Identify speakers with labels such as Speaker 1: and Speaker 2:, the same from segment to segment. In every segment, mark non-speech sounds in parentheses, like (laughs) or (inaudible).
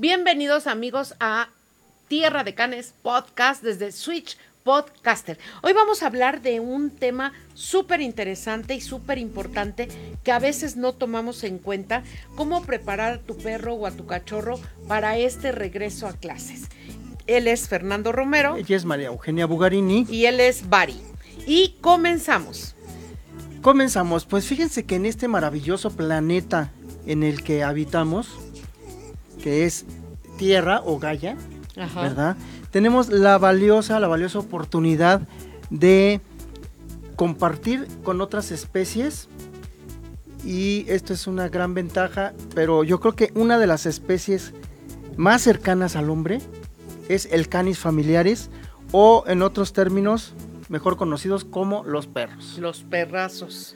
Speaker 1: Bienvenidos amigos a Tierra de Canes Podcast desde Switch Podcaster. Hoy vamos a hablar de un tema súper interesante y súper importante que a veces no tomamos en cuenta, cómo preparar a tu perro o a tu cachorro para este regreso a clases. Él es Fernando Romero.
Speaker 2: Ella es María Eugenia Bugarini.
Speaker 1: Y él es Bari. Y comenzamos.
Speaker 2: Comenzamos, pues fíjense que en este maravilloso planeta en el que habitamos, que es Tierra o Gaia, ¿verdad? Tenemos la valiosa, la valiosa oportunidad de compartir con otras especies y esto es una gran ventaja, pero yo creo que una de las especies más cercanas al hombre es el canis familiaris o en otros términos mejor conocidos como los perros.
Speaker 1: Los perrazos.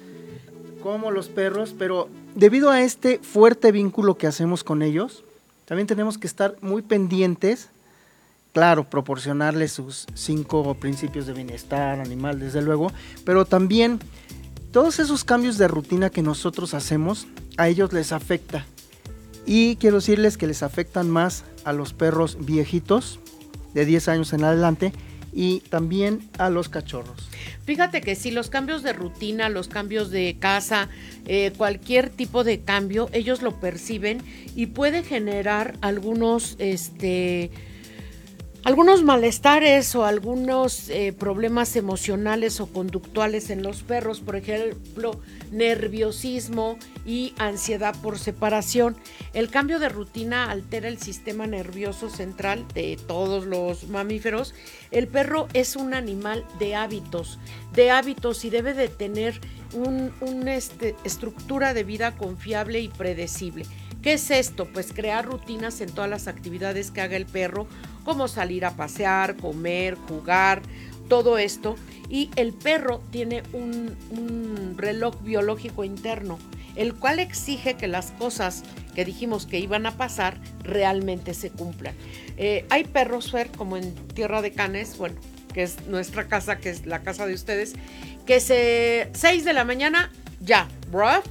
Speaker 2: Como los perros, pero debido a este fuerte vínculo que hacemos con ellos, también tenemos que estar muy pendientes, claro, proporcionarles sus cinco principios de bienestar animal, desde luego, pero también todos esos cambios de rutina que nosotros hacemos, a ellos les afecta. Y quiero decirles que les afectan más a los perros viejitos, de 10 años en adelante, y también a los cachorros.
Speaker 1: Fíjate que si los cambios de rutina, los cambios de casa, eh, cualquier tipo de cambio, ellos lo perciben y puede generar algunos, este, algunos malestares o algunos eh, problemas emocionales o conductuales en los perros, por ejemplo, nerviosismo y ansiedad por separación. El cambio de rutina altera el sistema nervioso central de todos los mamíferos. El perro es un animal de hábitos, de hábitos y debe de tener una este, estructura de vida confiable y predecible. ¿Qué es esto? Pues crear rutinas en todas las actividades que haga el perro, como salir a pasear, comer, jugar, todo esto. Y el perro tiene un, reloj biológico interno, el cual exige que las cosas que dijimos que iban a pasar realmente se cumplan. Eh, hay perros, Fer, como en Tierra de Canes, bueno, que es nuestra casa, que es la casa de ustedes, que se 6 de la mañana, ya, bruh.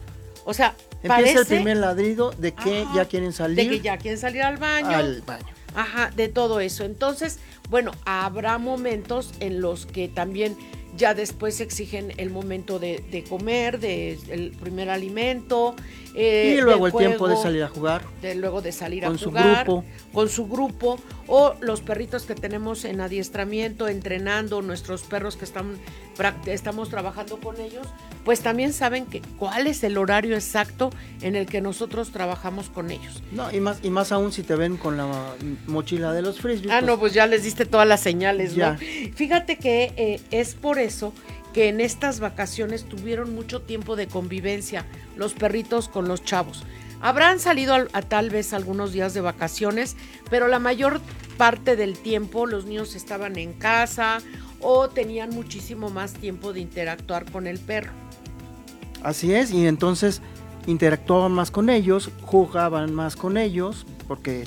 Speaker 1: O sea,
Speaker 2: Empieza el primer ladrido de que ya quieren salir.
Speaker 1: De que ya quieren salir al baño.
Speaker 2: Al baño.
Speaker 1: Ajá, de todo eso. Entonces, bueno, habrá momentos en los que también ya después exigen el momento de, comer, de el primer alimento.
Speaker 2: Eh, y luego el tiempo de salir a jugar.
Speaker 1: De, luego de salir a jugar. Con su grupo. Con su grupo. O los perritos que tenemos en adiestramiento, entrenando, nuestros perros que están, estamos trabajando con ellos, pues también saben que cuál es el horario exacto en el que nosotros trabajamos con ellos.
Speaker 2: No, y más, y más aún si te ven con la mochila de los frisbees.
Speaker 1: Ah, pues no, pues ya les diste todas las señales, ya. Fíjate que eh, es por eso que en estas vacaciones tuvieron mucho tiempo de convivencia los perritos con los chavos. Habrán salido a, tal vez algunos días de vacaciones, pero la mayor parte del tiempo los niños estaban en casa o tenían muchísimo más tiempo de interactuar con el perro.
Speaker 2: Así es, y entonces interactuaban más con ellos, jugaban más con ellos, porque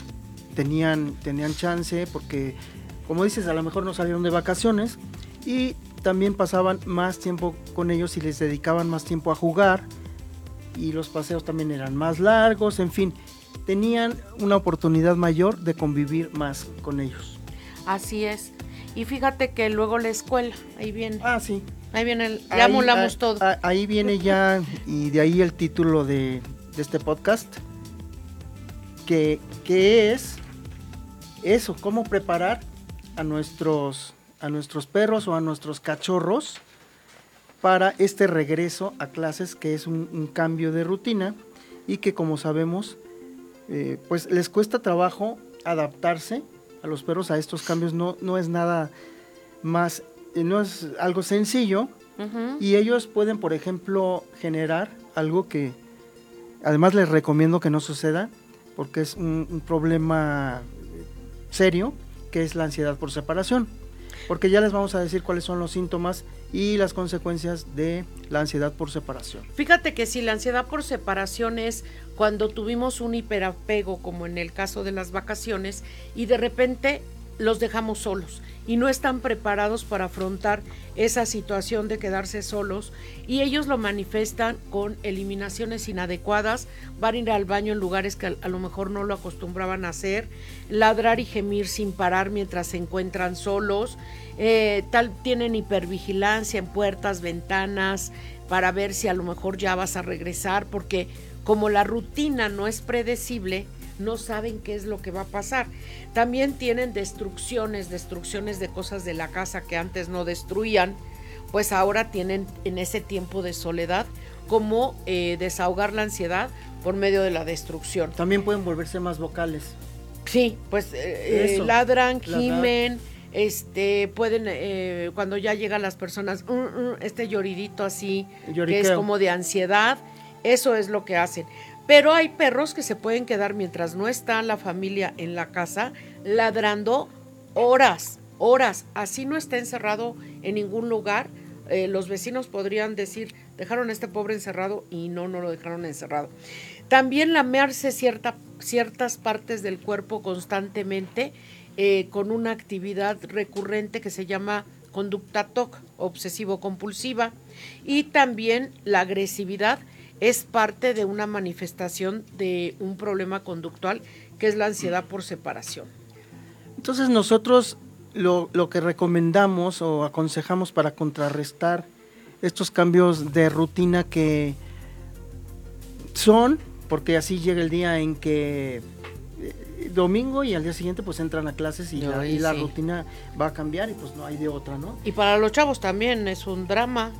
Speaker 2: tenían, tenían chance, porque como dices, a lo mejor no salieron de vacaciones, y también pasaban más tiempo con ellos y les dedicaban más tiempo a jugar y los paseos también eran más largos, en fin, tenían una oportunidad mayor de convivir más con ellos.
Speaker 1: Así es. Y fíjate que luego la escuela, ahí viene.
Speaker 2: Ah, sí.
Speaker 1: Ahí viene, el, ya molamos todo.
Speaker 2: Ahí viene ya, y de ahí el título de, de este podcast, que, que es eso, cómo preparar a nuestros a nuestros perros o a nuestros cachorros para este regreso a clases que es un, cambio de rutina y que como sabemos eh, pues les cuesta trabajo adaptarse a los perros a estos cambios. No, no es nada más eh, no es algo sencillo. Y ellos pueden por ejemplo generar algo que además les recomiendo que no suceda porque es un problema serio que es la ansiedad por separación. Porque ya les vamos a decir cuáles son los síntomas y las consecuencias de la ansiedad por separación.
Speaker 1: Fíjate que si la ansiedad por separación es cuando tuvimos un hiperapego, como en el caso de las vacaciones, y de repente los dejamos solos y no están preparados para afrontar esa situación de quedarse solos y ellos lo manifiestan con eliminaciones inadecuadas, van a ir al baño en lugares que a, lo mejor no lo acostumbraban a hacer, ladrar y gemir sin parar mientras se encuentran solos, eh, tal tienen hipervigilancia en puertas, ventanas, para ver si a lo mejor ya vas a regresar, porque como la rutina no es predecible, no saben qué es lo que va a pasar. También tienen destrucciones, destrucciones de cosas de la casa que antes no destruían, pues ahora tienen en ese tiempo de soledad como eh, desahogar la ansiedad por medio de la destrucción.
Speaker 2: También pueden volverse más vocales.
Speaker 1: Sí, pues eh, eh, ladran, gimen, este, pueden, cuando ya llegan las personas, mm", este lloridito así, que es como de ansiedad, eso es lo que hacen. Pero hay perros que se pueden quedar mientras no está la familia en la casa ladrando horas, horas. Así no está encerrado en ningún lugar. Eh, los vecinos podrían decir, dejaron a este pobre encerrado y no, no lo dejaron encerrado. También lamearse cierta, ciertas partes del cuerpo constantemente eh, con una actividad recurrente que se llama conducta TOC, obsesivo-compulsiva, y también la agresividad es parte de una manifestación de un problema conductual que es la ansiedad por separación.
Speaker 2: Entonces nosotros lo, que recomendamos o aconsejamos para contrarrestar estos cambios de rutina que son, porque así llega el día en que eh, domingo y al día siguiente pues entran a clases y, la, y la rutina va a cambiar y pues no hay de otra, ¿no?
Speaker 1: Y para los chavos también es un drama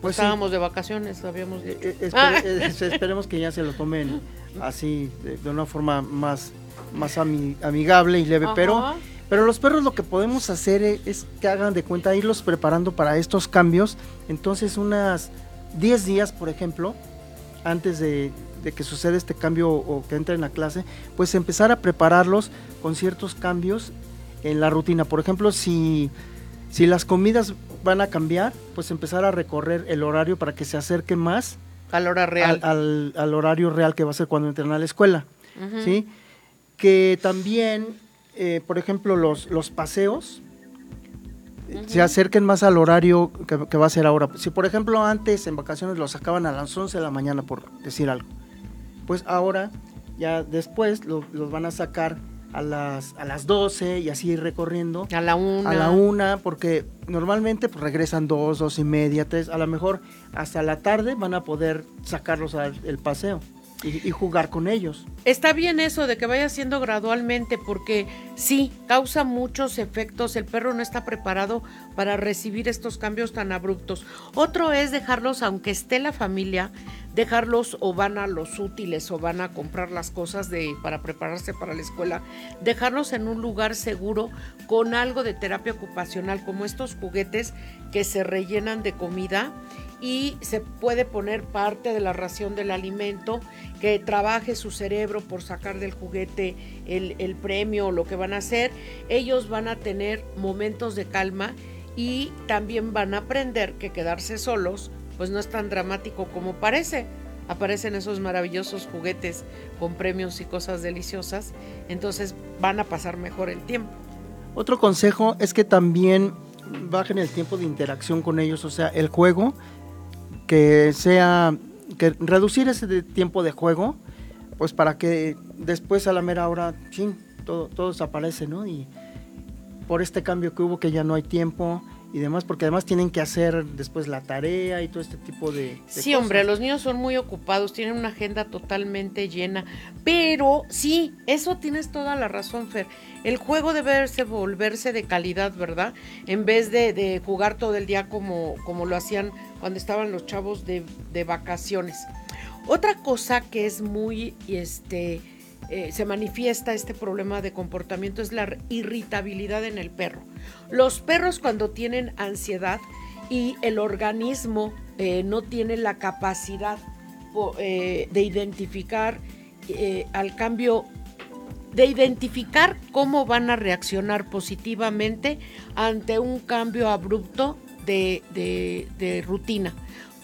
Speaker 1: pues Estábamos de vacaciones, habíamos
Speaker 2: eh, eh, ah. eh, esperemos que ya se lo tomen así, de, una forma más, más amigable y leve, pero... Pero los perros lo que podemos hacer es que hagan de cuenta, irlos preparando para estos cambios. Entonces, unas 10 días, por ejemplo, antes de, que suceda este cambio o que entren a clase, pues empezar a prepararlos con ciertos cambios en la rutina. Por ejemplo, si, si las comidas van a cambiar, pues empezar a recorrer el horario para que se acerque más
Speaker 1: al hora real.
Speaker 2: Al, horario real que va a ser cuando entren a la escuela. ¿sí? Que también, eh, por ejemplo, los, los paseos se acerquen más al horario que, va a ser ahora. Si, por ejemplo, antes en vacaciones los sacaban a las 11 de la mañana, por decir algo, pues ahora, ya después, los van a sacar a las, a las 12 y así ir recorriendo.
Speaker 1: A la una.
Speaker 2: A la una, porque normalmente pues, regresan dos, dos y media, tres, a lo mejor hasta la tarde van a poder sacarlos al paseo. Y, y, jugar con ellos.
Speaker 1: Está bien eso de que vaya haciendo gradualmente porque sí, causa muchos efectos. El perro no está preparado para recibir estos cambios tan abruptos. Otro es dejarlos, aunque esté la familia, dejarlos o van a los útiles o van a comprar las cosas de, para prepararse para la escuela, dejarlos en un lugar seguro con algo de terapia ocupacional, como estos juguetes que se rellenan de comida y se puede poner parte de la ración del alimento, que trabaje su cerebro por sacar del juguete el, el premio o lo que van a hacer. Ellos van a tener momentos de calma y también van a aprender que quedarse solos pues no es tan dramático como parece. Aparecen esos maravillosos juguetes con premios y cosas deliciosas, entonces van a pasar mejor el tiempo.
Speaker 2: Otro consejo es que también bajen el tiempo de interacción con ellos, o sea, el juego, que sea, que reducir ese tiempo de juego, pues para que después a la mera hora, ching, todo, todo desaparece, ¿no? Y por este cambio que hubo que ya no hay tiempo, y demás, porque además tienen que hacer después la tarea y todo este tipo de...
Speaker 1: sí, hombre, los niños son muy ocupados, tienen una agenda totalmente llena, pero sí, eso tienes toda la razón, Fer. El juego debe volverse de calidad, ¿verdad? En vez de, jugar todo el día como, como lo hacían cuando estaban los chavos de, de vacaciones. Otra cosa que es muy, este, eh, se manifiesta este problema de comportamiento es la irritabilidad en el perro. Los perros cuando tienen ansiedad y el organismo eh, no tiene la capacidad eh, de identificar al cambio, de identificar cómo van a reaccionar positivamente ante un cambio abrupto de, de, de rutina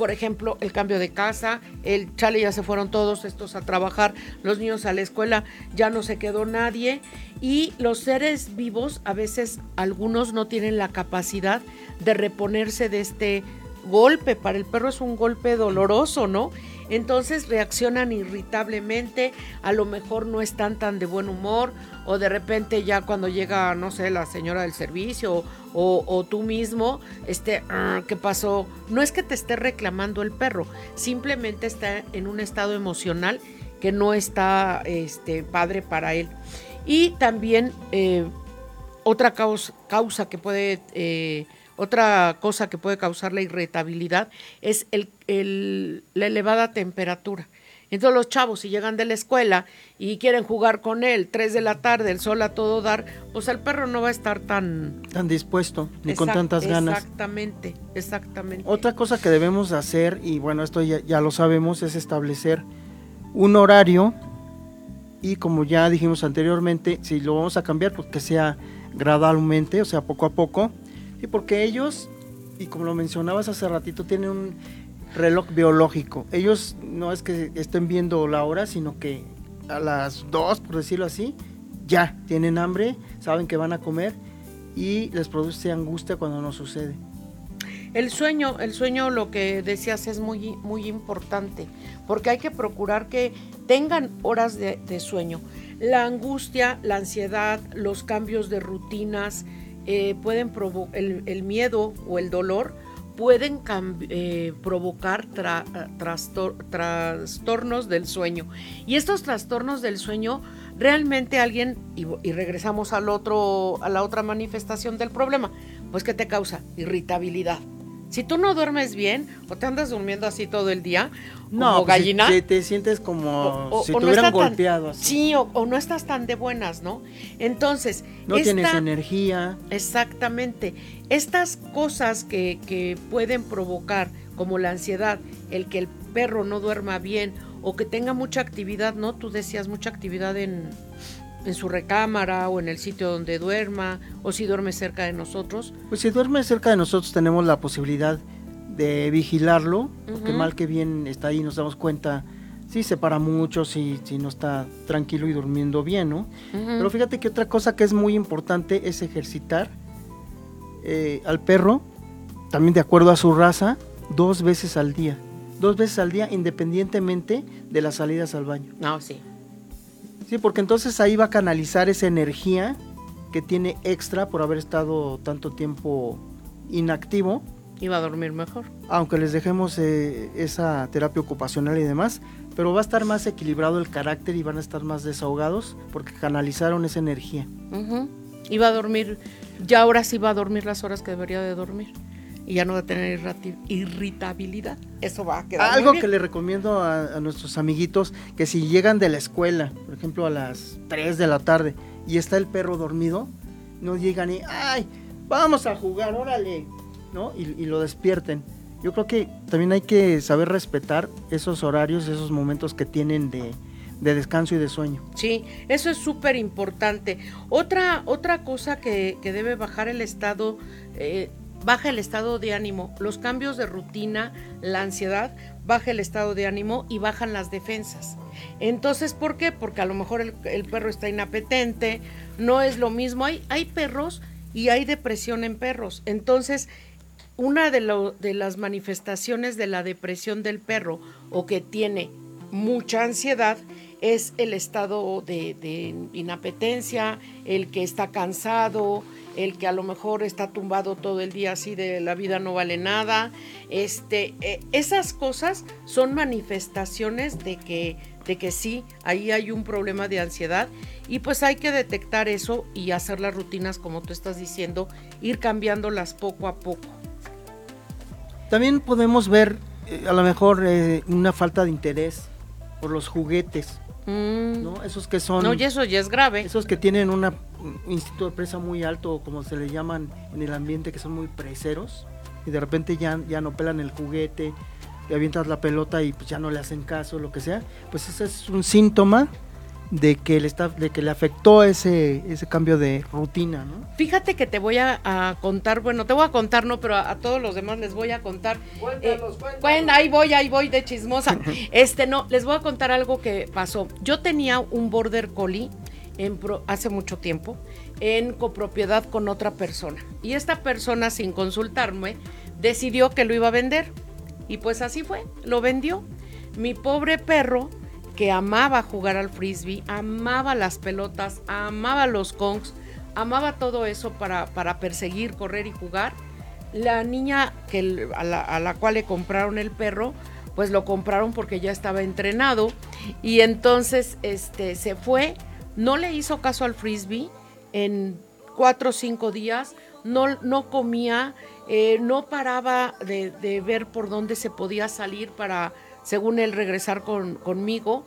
Speaker 1: por ejemplo, el cambio de casa, el chale ya se fueron todos estos a trabajar, los niños a la escuela, ya no se quedó nadie y los seres vivos a veces algunos no tienen la capacidad de reponerse de este golpe, para el perro es un golpe doloroso, ¿no? Entonces reaccionan irritablemente, a lo mejor no están tan de buen humor o de repente ya cuando llega, no sé, la señora del servicio o, tú mismo, este, ah, ¿qué pasó? No es que te esté reclamando el perro, simplemente está en un estado emocional que no está este, padre para él. Y también eh, otra causa, que puede... Eh, otra cosa que puede causar la irritabilidad es el, la elevada temperatura. Entonces los chavos si llegan de la escuela y quieren jugar con él, 3 de la tarde, el sol a todo dar, pues el perro no va a estar tan...
Speaker 2: Tan dispuesto, ni con tantas ganas.
Speaker 1: Exactamente, exactamente.
Speaker 2: Otra cosa que debemos hacer, y bueno, esto ya, ya lo sabemos, es establecer un horario y como ya dijimos anteriormente, si lo vamos a cambiar, pues que sea gradualmente, o sea, poco a poco, y porque ellos, y como lo mencionabas hace ratito, tienen un reloj biológico. Ellos no es que estén viendo la hora, sino que a las dos, por decirlo así, ya tienen hambre, saben que van a comer y les produce angustia cuando no sucede.
Speaker 1: El sueño, el sueño, lo que decías es muy, muy importante, porque hay que procurar que tengan horas de, de sueño. La angustia, la ansiedad, los cambios de rutinas, eh, pueden provocar el, miedo o el dolor pueden eh, provocar trastornos del sueño. Y estos trastornos del sueño, realmente alguien, y, y, regresamos al otro, a la otra manifestación del problema, pues que te causa irritabilidad. Si tú no duermes bien o te andas durmiendo así todo el día, no, como pues, gallina.
Speaker 2: Si, te sientes como si te hubieran golpeado. así.
Speaker 1: Sí, o, no estás tan de buenas, ¿no? Entonces.
Speaker 2: No tienes energía.
Speaker 1: Exactamente. Estas cosas que, que pueden provocar, como la ansiedad, el que el perro no duerma bien o que tenga mucha actividad, ¿no? Tú decías mucha actividad en en su recámara o en el sitio donde duerma o si duerme cerca de nosotros?
Speaker 2: Pues si duerme cerca de nosotros tenemos la posibilidad de vigilarlo, porque mal que bien está ahí nos damos cuenta si se para mucho, si, si no está tranquilo y durmiendo bien, ¿no? Pero fíjate que otra cosa que es muy importante es ejercitar eh, al perro, también de acuerdo a su raza, dos veces al día. Dos veces al día independientemente de las salidas al baño.
Speaker 1: No, sí.
Speaker 2: Sí, porque entonces ahí va a canalizar esa energía que tiene extra por haber estado tanto tiempo inactivo.
Speaker 1: Y va a dormir mejor.
Speaker 2: Aunque les dejemos eh, esa terapia ocupacional y demás, pero va a estar más equilibrado el carácter y van a estar más desahogados porque canalizaron esa energía.
Speaker 1: Y va a dormir, ya ahora sí va a dormir las horas que debería de dormir y ya no va a tener irritabilidad. Eso va a quedar.
Speaker 2: Algo que le recomiendo a, nuestros amiguitos, que si llegan de la escuela, por ejemplo a las 3 de la tarde, y está el perro dormido, no llegan y, ay, vamos a jugar, órale, ¿no? Y, lo despierten. Yo creo que también hay que saber respetar esos horarios, esos momentos que tienen de, descanso y de sueño.
Speaker 1: Sí, eso es súper importante. Otra, otra cosa que, que, debe bajar el estado eh, baja el estado de ánimo, los cambios de rutina, la ansiedad, baja el estado de ánimo y bajan las defensas. Entonces, ¿por qué? Porque a lo mejor el, perro está inapetente, no es lo mismo. Hay, hay perros y hay depresión en perros. Entonces, una de, de las manifestaciones de la depresión del perro o que tiene mucha ansiedad es el estado de, inapetencia, el que está cansado, el que a lo mejor está tumbado todo el día así de la vida no vale nada. Este, eh, esas cosas son manifestaciones de que, de que sí, ahí hay un problema de ansiedad y pues hay que detectar eso y hacer las rutinas como tú estás diciendo, ir cambiándolas poco a poco.
Speaker 2: También podemos ver eh, a lo mejor eh, una falta de interés por los juguetes. Mm. ¿no? Esos que son...
Speaker 1: No, y eso ya es grave.
Speaker 2: Esos que tienen un instituto de presa muy alto, como se le llaman en el ambiente, que son muy preseros, y de repente ya, ya no pelan el juguete, y avientas la pelota y pues ya no le hacen caso, lo que sea, pues ese es un síntoma de que le está, de que le afectó ese, ese cambio de rutina, ¿no?
Speaker 1: Fíjate que te voy a, contar, bueno, te voy a contar, no, pero a, todos los demás les voy a contar.
Speaker 3: Cuéntanos, eh,
Speaker 1: ahí voy, ahí voy de chismosa. (laughs) este, no, les voy a contar algo que pasó. Yo tenía un border collie en hace mucho tiempo en copropiedad con otra persona. Y esta persona, sin consultarme, decidió que lo iba a vender. Y pues así fue, lo vendió. Mi pobre perro que amaba jugar al frisbee, amaba las pelotas, amaba los kongs, amaba todo eso para, para perseguir, correr y jugar. La niña que, a, la, cual le compraron el perro, pues lo compraron porque ya estaba entrenado y entonces este, se fue, no le hizo caso al frisbee en cuatro o cinco días, no, no comía, eh, no paraba de ver por dónde se podía salir para según él regresar con, conmigo.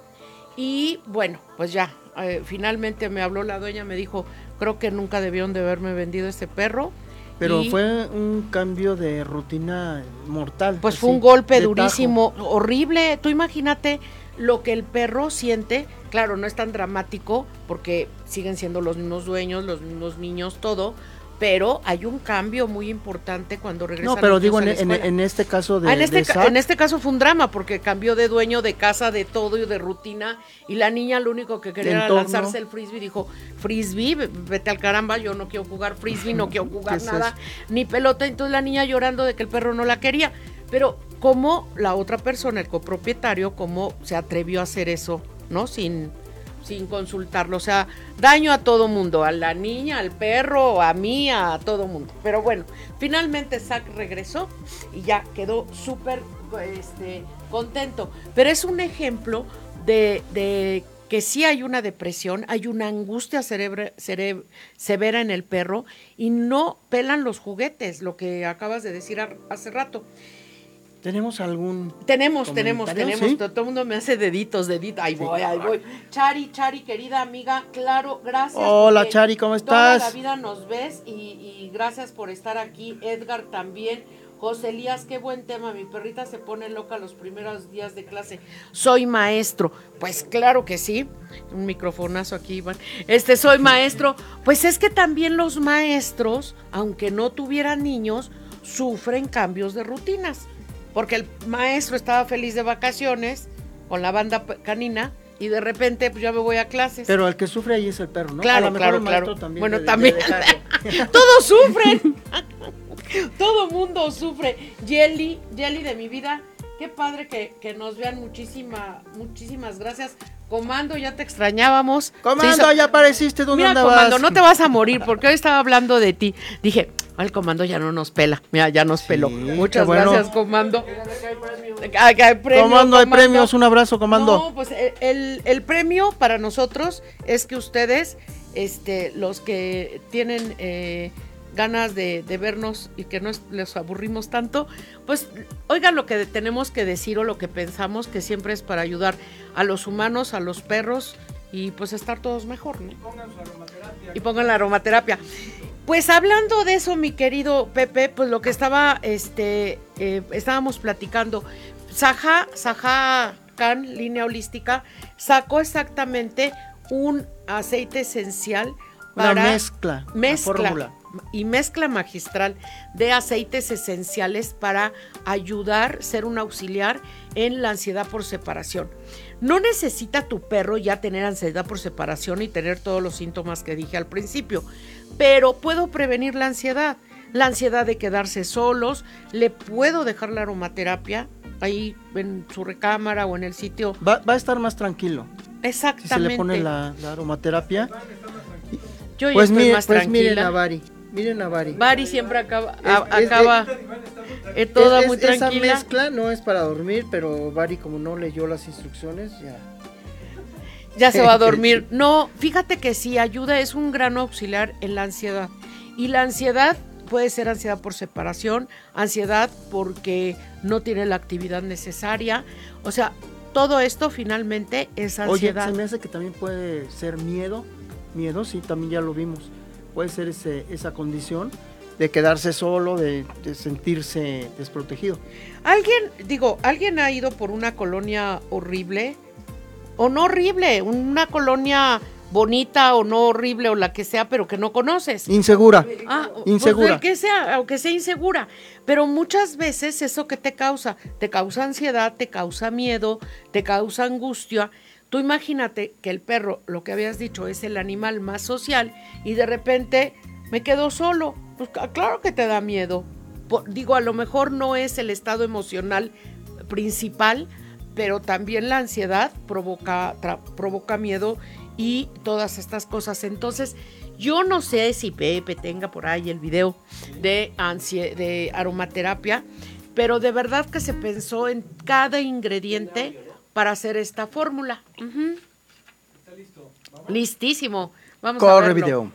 Speaker 1: Y bueno, pues ya, eh, finalmente me habló la dueña, me dijo, creo que nunca debieron de haberme vendido este perro.
Speaker 2: Pero fue un cambio de rutina mortal.
Speaker 1: Pues fue un golpe durísimo, horrible. Tú imagínate lo que el perro siente. Claro, no es tan dramático porque siguen siendo los mismos dueños, los mismos niños, todo pero hay un cambio muy importante cuando regresan.
Speaker 2: No, pero digo en, este caso de,
Speaker 1: ah, en, este en este caso fue un drama porque cambió de dueño, de casa, de todo y de rutina y la niña lo único que quería era lanzarse el frisbee dijo frisbee, vete al caramba, yo no quiero jugar frisbee, no quiero (laughs) jugar nada ni pelota, entonces la niña llorando de que el perro no la quería, pero cómo la otra persona, el copropietario, cómo se atrevió a hacer eso, ¿no? Sin sin consultarlo. O sea, daño a todo mundo, a la niña, al perro, a mí, a todo mundo. Pero bueno, finalmente Zack regresó y ya quedó súper este, contento. Pero es un ejemplo de, de, que sí hay una depresión, hay una angustia severa en el perro y no pelan los juguetes, lo que acabas de decir hace rato.
Speaker 2: ¿Tenemos algún.?
Speaker 1: Tenemos, tenemos, tenemos. Todo, el mundo me hace deditos, deditos. Ahí voy, ahí voy. Chari, Chari, querida amiga, claro, gracias.
Speaker 2: Hola, Chari, ¿cómo estás?
Speaker 1: Toda la vida nos ves y, y, gracias por estar aquí. Edgar también. José Elías, qué buen tema. Mi perrita se pone loca los primeros días de clase. Soy maestro. Pues claro que sí. Un microfonazo aquí, Iván. Este, soy maestro. Pues es que también los maestros, aunque no tuvieran niños, sufren cambios de rutinas porque el maestro estaba feliz de vacaciones con la banda canina y de repente pues ya me voy a clases.
Speaker 2: Pero el que sufre ahí es el perro, ¿no?
Speaker 1: Claro, claro, claro. También bueno, también. (laughs) Todos sufren. (laughs) Todo mundo sufre. Jelly, Jelly de mi vida. Qué padre que, nos vean. Muchísima, muchísimas gracias. Comando, ya te extrañábamos.
Speaker 2: Comando, ya apareciste. ¿Dónde Mira, Comando,
Speaker 1: no te vas a morir porque hoy estaba hablando de ti. Dije, el comando ya no nos pela. Mira, ya nos peló. Muchas gracias, comando.
Speaker 2: comando, hay premios. Un abrazo, comando. No,
Speaker 1: pues eh, el, premio para nosotros es que ustedes, este, los que tienen eh, ganas de, vernos y que no les aburrimos tanto, pues oigan lo que tenemos que decir o lo que pensamos, que siempre es para ayudar a los humanos, a los perros y pues estar todos mejor, ¿no? Y pongan su aromaterapia. Y pongan la aromaterapia. Pues hablando de eso, mi querido Pepe, pues lo que estaba, este, eh, estábamos platicando, Saja, Saja Khan, línea holística, sacó exactamente un aceite esencial
Speaker 2: para Una mezcla,
Speaker 1: mezcla y mezcla magistral de aceites esenciales para ayudar, ser un auxiliar en la ansiedad por separación. No necesita tu perro ya tener ansiedad por separación y tener todos los síntomas que dije al principio, pero puedo prevenir la ansiedad. La ansiedad de quedarse solos, le puedo dejar la aromaterapia ahí en su recámara o en el sitio.
Speaker 2: Va, a estar más tranquilo.
Speaker 1: Exactamente.
Speaker 2: Si se le pone la, aromaterapia.
Speaker 1: Yo pues, estoy más pues miren
Speaker 2: a Bari. Miren a Bari.
Speaker 1: Bari siempre acaba, acaba es, toda muy tranquila.
Speaker 2: Esa mezcla no es para dormir, pero Bari como no leyó las instrucciones, ya
Speaker 1: ya se va a (laughs) dormir. No, fíjate que sí, ayuda, es un gran auxiliar en la ansiedad. Y la ansiedad puede ser ansiedad por separación, ansiedad porque no tiene la actividad necesaria. O sea, todo esto finalmente es ansiedad.
Speaker 2: Oye, se me hace que también puede ser miedo. Miedo, sí, también ya lo vimos. Puede ser ese, esa condición de quedarse solo, de, de, sentirse desprotegido.
Speaker 1: Alguien, digo, alguien ha ido por una colonia horrible o no horrible, una colonia bonita o no horrible o la que sea, pero que no conoces.
Speaker 2: Insegura.
Speaker 1: Ah,
Speaker 2: insegura.
Speaker 1: Pues que sea, aunque sea insegura. Pero muchas veces eso que te causa, te causa ansiedad, te causa miedo, te causa angustia. Tú imagínate que el perro, lo que habías dicho, es el animal más social y de repente me quedo solo. Pues claro que te da miedo. digo, a lo mejor no es el estado emocional principal, pero también la ansiedad provoca, provoca miedo y todas estas cosas. Entonces, yo no sé si Pepe tenga por ahí el video de, de aromaterapia, pero de verdad que se pensó en cada ingrediente para hacer esta fórmula. Listísimo. Vamos a verlo. video.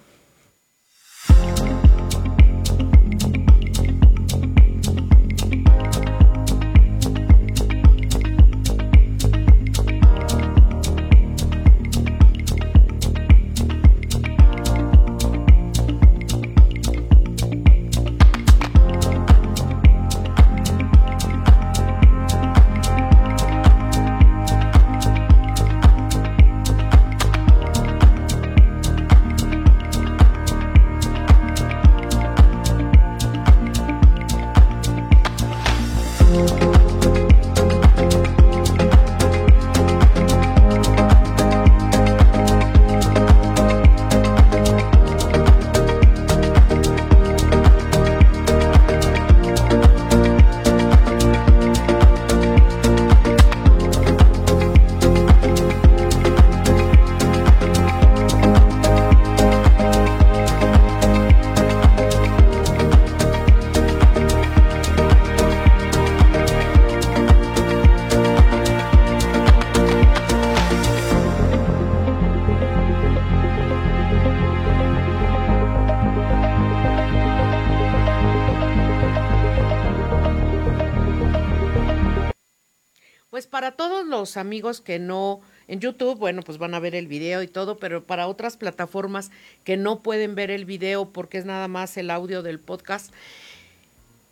Speaker 1: Amigos que no en YouTube, bueno, pues van a ver el video y todo, pero para otras plataformas que no pueden ver el video porque es nada más el audio del podcast,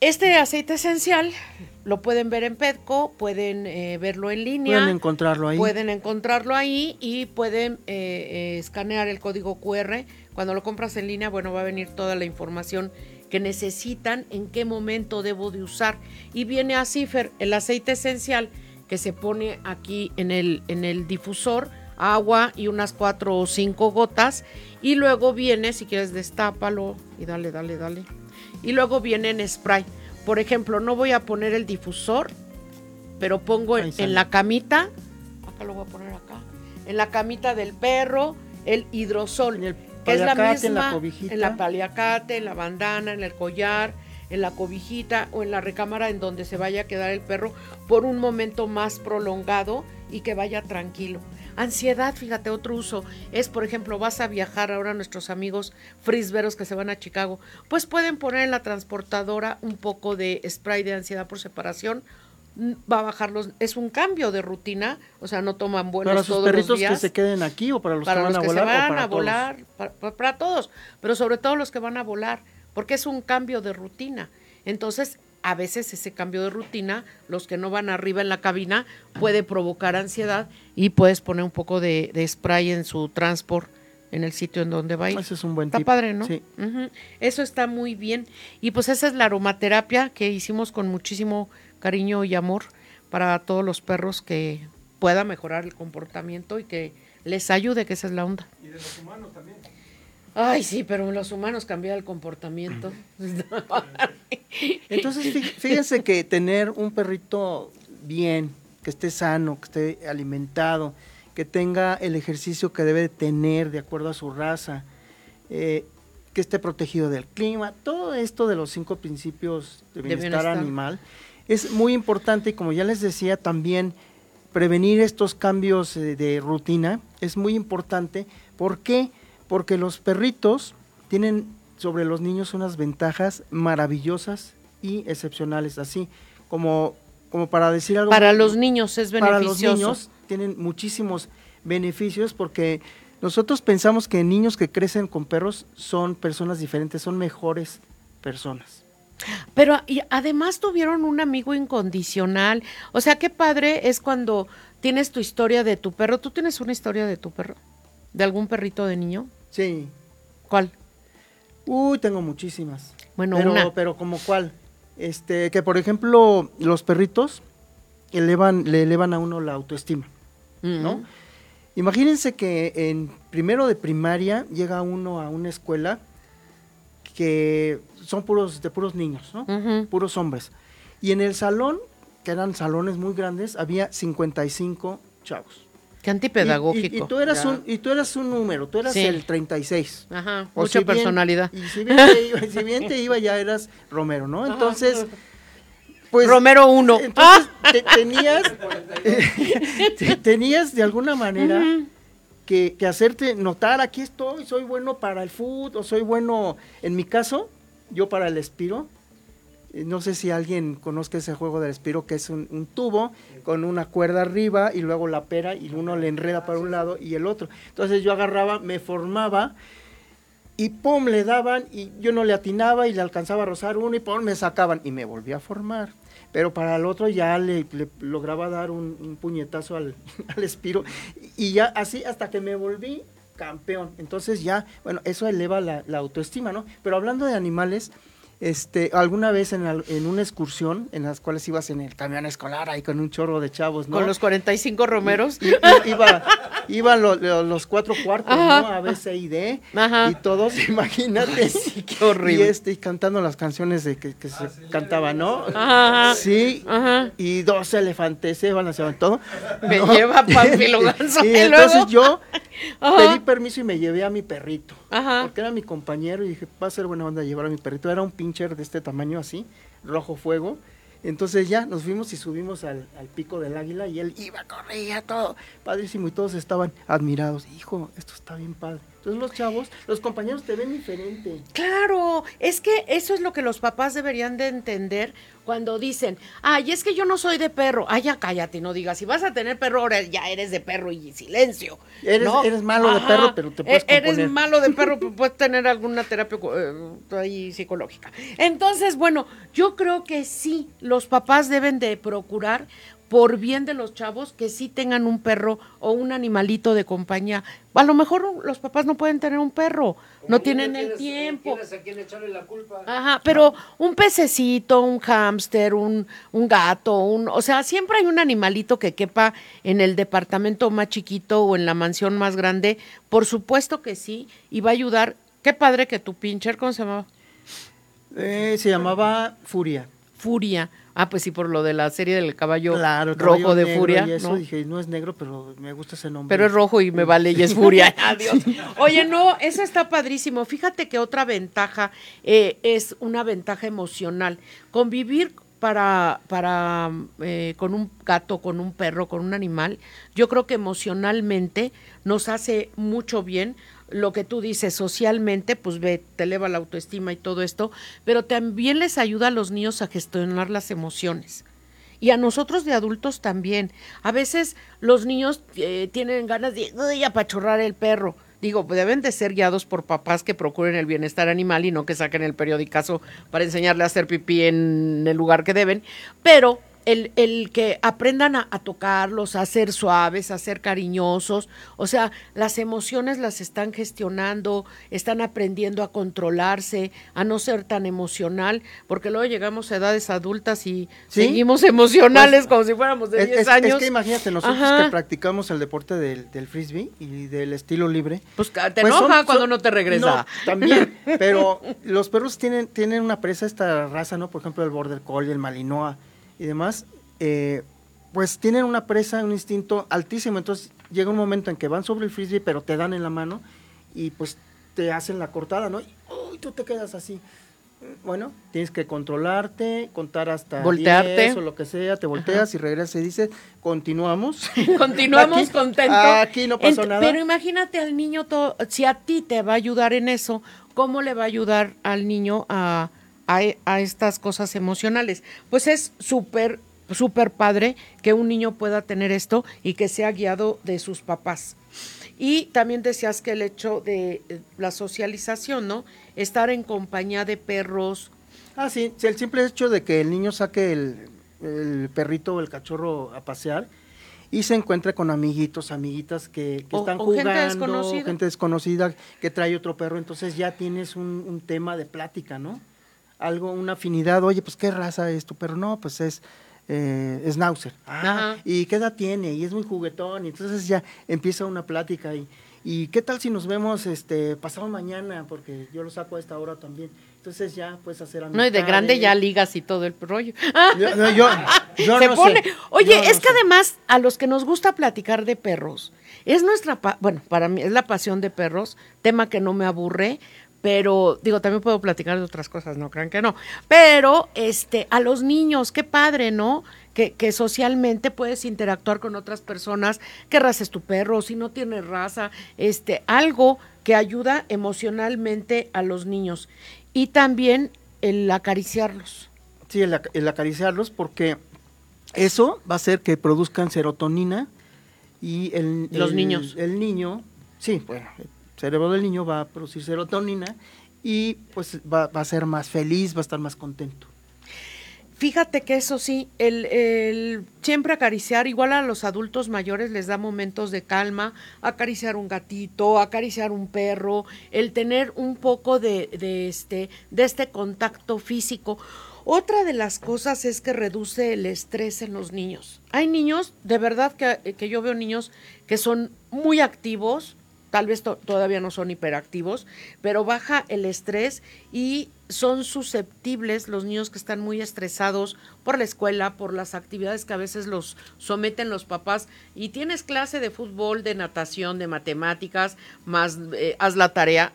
Speaker 1: este aceite esencial lo pueden ver en Petco, pueden eh, verlo en línea.
Speaker 2: Pueden encontrarlo ahí.
Speaker 1: Pueden encontrarlo ahí y pueden eh, eh, escanear el código QR. Cuando lo compras en línea, bueno, va a venir toda la información que necesitan, en qué momento debo de usar. Y viene a Cifer, el aceite esencial que se pone aquí en el, en el difusor, agua y unas cuatro o cinco gotas. Y luego viene, si quieres, destápalo y dale, dale, dale. Y luego viene en spray. Por ejemplo, no voy a poner el difusor, pero pongo en, la camita, acá lo voy a poner acá, en la camita del perro, el hidrosol, que es la misma, en la, en la paliacate, en la bandana, en el collar, en la cobijita o en la recámara en donde se vaya a quedar el perro por un momento más prolongado y que vaya tranquilo. Ansiedad, fíjate, otro uso es, por ejemplo, vas a viajar ahora nuestros amigos frisberos que se van a Chicago, pues pueden poner en la transportadora un poco de spray de ansiedad por separación va a bajar los es un cambio de rutina, o sea, no toman vuelos
Speaker 2: para sus perritos que se queden aquí o para los que van a volar,
Speaker 1: se van a volar, para todos, pero sobre todo los que van a volar porque es un cambio de rutina. Entonces, a veces ese cambio de rutina, los que no van arriba en la cabina, puede provocar ansiedad y puedes poner un poco de, spray en su transport en el sitio en donde va a ir.
Speaker 2: Ese es un buen
Speaker 1: Está padre, ¿no? Sí. Eso está muy bien. Y pues esa es la aromaterapia que hicimos con muchísimo cariño y amor para todos los perros que pueda mejorar el comportamiento y que les ayude, que esa es la onda.
Speaker 3: Y de los humanos también.
Speaker 1: Ay, sí, pero los humanos cambian el comportamiento. (laughs)
Speaker 2: Entonces, fíjense que tener un perrito bien, que esté sano, que esté alimentado, que tenga el ejercicio que debe tener de acuerdo a su raza, eh, que esté protegido del clima, todo esto de los cinco principios de bienestar, animal es muy importante y como ya les decía también prevenir estos cambios eh, de rutina es muy importante. ¿Por qué? Porque los perritos tienen sobre los niños unas ventajas maravillosas y excepcionales, así como, como para decir algo.
Speaker 1: Para los niños es beneficioso. Para los niños
Speaker 2: tienen muchísimos beneficios porque nosotros pensamos que niños que crecen con perros son personas diferentes, son mejores personas.
Speaker 1: Pero y además tuvieron un amigo incondicional. O sea, qué padre es cuando tienes tu historia de tu perro. ¿Tú tienes una historia de tu perro? ¿De algún perrito de niño?
Speaker 2: Sí.
Speaker 1: ¿Cuál?
Speaker 2: Uy, tengo muchísimas.
Speaker 1: Bueno,
Speaker 2: pero,
Speaker 1: una.
Speaker 2: pero como cuál? Este, que por ejemplo, los perritos elevan, le elevan a uno la autoestima, ¿no?
Speaker 1: Mm.
Speaker 2: Imagínense que en primero de primaria llega uno a una escuela que son puros, de puros niños, ¿no? Puros hombres. Y en el salón, que eran salones muy grandes, había 55 chavos.
Speaker 1: Qué antipedagógico.
Speaker 2: Y, y tú eras
Speaker 1: Ya.
Speaker 2: un, y tú eras un número, tú eras
Speaker 1: Sí.
Speaker 2: el 36.
Speaker 1: Ajá,
Speaker 2: O
Speaker 1: mucha
Speaker 2: si bien-
Speaker 1: personalidad.
Speaker 2: y si bien, te iba, si bien te (laughs) iba, ya eras Romero, ¿no? Entonces, pues...
Speaker 1: Romero 1.
Speaker 2: Entonces, (laughs) te- tenías, te- tenías de alguna manera que, que hacerte notar, aquí estoy, soy bueno para el fútbol, o soy bueno, en mi caso, yo para el espiro. Eh, No sé si alguien conozca ese juego del espiro, que es un, tubo con una cuerda arriba y luego la pera y uno le enreda para un lado y el otro. Entonces yo agarraba, me formaba y pum, le daban y yo no le atinaba y le alcanzaba a rozar uno y pum, me sacaban y me volví a formar. Pero para el otro ya le, lograba dar un, puñetazo al, (laughs) espiro y ya así hasta que me volví campeón. Entonces ya, bueno, eso eleva la autoestima, ¿no? Pero hablando de animales, este, alguna vez en, al- en una excursión en las cuales ibas en el camión escolar ahí con un chorro de chavos, ¿no?
Speaker 1: Con los 45 romeros.
Speaker 2: I- i- iba, iban lo- lo- los cuatro cuartos,
Speaker 1: Ajá.
Speaker 2: ¿no? A, B, C y D.
Speaker 1: Ajá.
Speaker 2: Y todos, (laughs) imagínate.
Speaker 1: qué horrible.
Speaker 2: Y, este, y cantando las canciones de que, que se cantaban, ¿no?
Speaker 1: Ajá.
Speaker 2: Sí.
Speaker 1: Ajá.
Speaker 2: Y dos elefantes se balanceaban todo.
Speaker 1: Me
Speaker 2: ¿no?
Speaker 1: lleva Pánfilo Ganso,
Speaker 2: y
Speaker 1: y
Speaker 2: entonces
Speaker 1: luego-
Speaker 2: yo
Speaker 1: Ajá.
Speaker 2: pedí permiso y me llevé a mi perrito.
Speaker 1: Ajá.
Speaker 2: Porque era mi compañero y dije, va a ser buena onda llevar a mi perrito. Era un pincher de este tamaño así, rojo fuego. Entonces ya nos fuimos y subimos al, al pico del águila y él iba, corría, todo padrísimo y todos estaban admirados. Hijo, esto está bien padre. Entonces los chavos, los compañeros te ven diferente.
Speaker 1: Claro, es que eso es lo que los papás deberían de entender cuando dicen, ay, es que yo no soy de perro. Ay, ya cállate, no digas, si vas a tener perro, ahora ya eres de perro y silencio.
Speaker 2: Eres-
Speaker 1: ¿no?
Speaker 2: eres malo de perro, pero te puedes
Speaker 1: E- Eres
Speaker 2: componer.
Speaker 1: malo de perro, (laughs) pero puedes tener alguna terapia eh, ahí psicológica. Entonces, bueno, yo creo que sí, los papás deben de procurar por bien de los chavos que sí tengan un perro o un animalito de compañía. A lo mejor los papás no pueden tener un perro, no tienen el tiempo.
Speaker 3: Tienes a quien echarle la culpa.
Speaker 1: Ajá, pero un pececito, un hámster, un, un gato, un, o sea, siempre hay un animalito que quepa en el departamento más chiquito o en la mansión más grande. Por supuesto que sí, y va a ayudar. Qué padre que tu pincher, ¿cómo se llamaba?
Speaker 2: Eh, se llamaba Furia.
Speaker 1: Furia. Ah, pues sí, por lo de la serie del caballo
Speaker 2: Claro,
Speaker 1: rojo
Speaker 2: caballo
Speaker 1: de
Speaker 2: negro
Speaker 1: Furia.
Speaker 2: Y eso
Speaker 1: ¿no?
Speaker 2: dije, no es negro, pero me gusta ese nombre.
Speaker 1: Pero es rojo y me vale y es furia. (laughs) Adiós. Oye, no, eso está padrísimo. Fíjate que otra ventaja eh, es una ventaja emocional. Convivir para, para eh, con un gato, con un perro, con un animal, yo creo que emocionalmente nos hace mucho bien. Lo que tú dices socialmente, pues ve, te eleva la autoestima y todo esto, pero también les ayuda a los niños a gestionar las emociones. Y a nosotros de adultos también. A veces los niños eh, tienen ganas de "Uy, apachurrar el perro. Digo, pues deben de ser guiados por papás que procuren el bienestar animal y no que saquen el periodicazo para enseñarle a hacer pipí en el lugar que deben. Pero el, el que aprendan a, a tocarlos, a ser suaves, a ser cariñosos, o sea, las emociones las están gestionando, están aprendiendo a controlarse, a no ser tan emocional, porque luego llegamos a edades adultas y
Speaker 2: Sí.
Speaker 1: seguimos emocionales
Speaker 2: Pues,
Speaker 1: como si fuéramos de
Speaker 2: Es,
Speaker 1: 10
Speaker 2: es-
Speaker 1: años.
Speaker 2: es que imagínate, nosotros
Speaker 1: Ajá.
Speaker 2: que practicamos el deporte del, del frisbee y del estilo libre.
Speaker 1: Pues te
Speaker 2: pues
Speaker 1: enoja
Speaker 2: son-
Speaker 1: cuando
Speaker 2: son-
Speaker 1: no te regresa.
Speaker 2: No, también, (laughs) pero los perros tienen, tienen una presa, esta raza, ¿no? Por ejemplo, el Border Collie, el Malinois y demás, eh, pues tienen una presa, un instinto altísimo. Entonces llega un momento en que van sobre el frisbee, pero te dan en la mano y pues te hacen la cortada, ¿no? Y uy, tú te quedas así. Bueno, tienes que controlarte, contar hasta
Speaker 1: Voltearte.
Speaker 2: 10 o lo que sea, te volteas y regresas y dices, continuamos. (laughs)
Speaker 1: Continuamos
Speaker 2: Aquí-
Speaker 1: contentos.
Speaker 2: Aquí no pasó
Speaker 1: Ent-
Speaker 2: nada.
Speaker 1: Pero imagínate al niño, to- si a ti te va a ayudar en eso, ¿cómo le va a ayudar al niño a, a, a estas cosas emocionales? Pues es súper, súper padre que un niño pueda tener esto y que sea guiado de sus papás. Y también decías que el hecho de eh, la socialización, ¿no? Estar en compañía de perros.
Speaker 2: Ah, sí, sí, el simple hecho de que el niño saque el, el perrito o el cachorro a pasear y se encuentra con amiguitos, amiguitas que, que
Speaker 1: O-
Speaker 2: están
Speaker 1: o
Speaker 2: jugando,
Speaker 1: gente desconocida.
Speaker 2: gente desconocida que trae otro perro, entonces ya tienes un, un tema de plática, ¿no? Algo, una afinidad, oye, pues qué raza es tu perro, no, pues es eh, Schnauzer. Ah. ¿y qué edad tiene? Y es muy juguetón, y entonces ya empieza una plática y, y qué tal si nos vemos este pasado mañana, porque yo lo saco a esta hora también. Entonces ya puedes hacer
Speaker 1: No, y de grande ya ligas y todo el rollo.
Speaker 2: Yo, no, yo- (laughs) yo
Speaker 1: se
Speaker 2: no
Speaker 1: pone.
Speaker 2: sé.
Speaker 1: Oye,
Speaker 2: Yo no
Speaker 1: es que
Speaker 2: sé.
Speaker 1: además a los que nos gusta platicar de perros, es nuestra, pa- bueno, para mí es la pasión de perros, tema que no me aburre, pero digo, también puedo platicar de otras cosas, no crean que no. Pero este, a los niños, qué padre, ¿no? Que, que socialmente puedes interactuar con otras personas, qué raza es tu perro, si no tiene raza, este, algo que ayuda emocionalmente a los niños. Y también el acariciarlos.
Speaker 2: Sí, el, el acariciarlos porque eso va a hacer que produzcan serotonina y el,
Speaker 1: Los
Speaker 2: el-
Speaker 1: niños.
Speaker 2: El niño, sí, bueno, cerebro del niño va a producir serotonina y pues va, a ser más feliz, va a estar más contento.
Speaker 1: Fíjate que eso sí, el, el siempre acariciar, igual a los adultos mayores les da momentos de calma, acariciar un gatito, acariciar un perro, el tener un poco de, de este, de este contacto físico. Otra de las cosas es que reduce el estrés en los niños. Hay niños, de verdad que, que yo veo niños que son muy activos, tal vez to- todavía no son hiperactivos, pero baja el estrés y son susceptibles los niños que están muy estresados por la escuela, por las actividades que a veces los someten los papás y tienes clase de fútbol, de natación, de matemáticas, más eh, haz la tarea,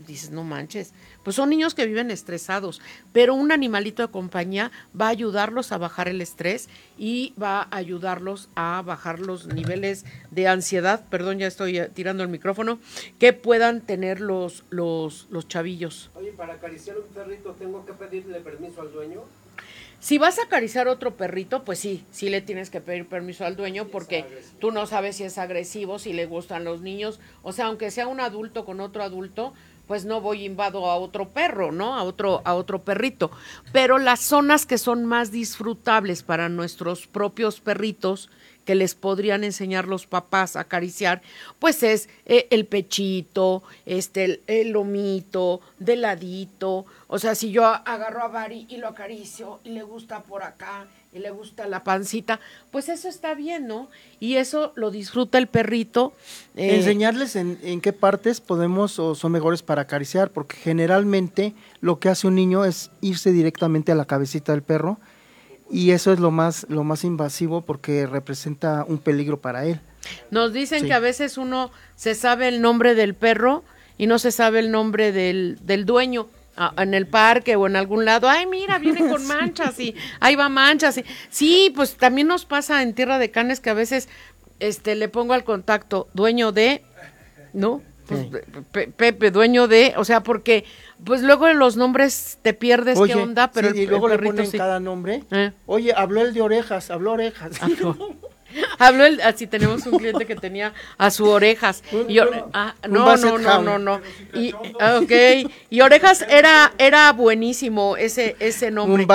Speaker 1: dices, no manches, pues son niños que viven estresados, pero un animalito de compañía va a ayudarlos a bajar el estrés y va a ayudarlos a bajar los niveles de ansiedad, perdón, ya estoy eh, tirando el micrófono, que puedan tener los, los, los chavillos.
Speaker 3: Oye, para acariciar un perrito, ¿tengo que pedirle permiso al dueño?
Speaker 1: Si vas a acariciar otro perrito, pues sí, sí le tienes que pedir permiso al dueño porque tú no sabes si es agresivo, si le gustan los niños. O sea, aunque sea un adulto con otro adulto, pues no voy invado a otro perro, ¿no? A otro, a otro perrito. Pero las zonas que son más disfrutables para nuestros propios perritos, que les podrían enseñar los papás a acariciar, pues es eh, el pechito, este, el, el lomito, de ladito. O sea, si yo agarro a Bari y lo acaricio y le gusta por acá y le gusta la pancita, pues eso está bien, ¿no? Y eso lo disfruta el perrito. eh,
Speaker 2: Enseñarles en, en qué partes podemos o son mejores para acariciar, porque generalmente lo que hace un niño es irse directamente a la cabecita del perro y eso es lo más, lo más invasivo porque representa un peligro para él.
Speaker 1: Nos dicen
Speaker 2: Sí.
Speaker 1: que a veces uno se sabe el nombre del perro y no se sabe el nombre del, del dueño. en el parque o en algún lado, ay, mira, viene con (laughs) manchas y ahí va manchas. Y, sí, pues también nos pasa en Tierra de Canes que a veces este, le pongo al contacto dueño de, ¿no? Pues,
Speaker 2: Sí.
Speaker 1: Pepe, dueño de, o sea, porque pues luego en los nombres te pierdes qué onda, pero
Speaker 2: sí,
Speaker 1: el,
Speaker 2: y luego
Speaker 1: el
Speaker 2: le ponen
Speaker 1: sí.
Speaker 2: cada nombre.
Speaker 1: Eh.
Speaker 2: Oye, habló el de orejas, habló orejas. (laughs)
Speaker 1: Habló el, así tenemos un cliente que tenía a su orejas. (laughs) Y yo- ah, no, no, no, no, no. Y, ah, ok. Y orejas era, era buenísimo ese, ese nombre.
Speaker 2: Un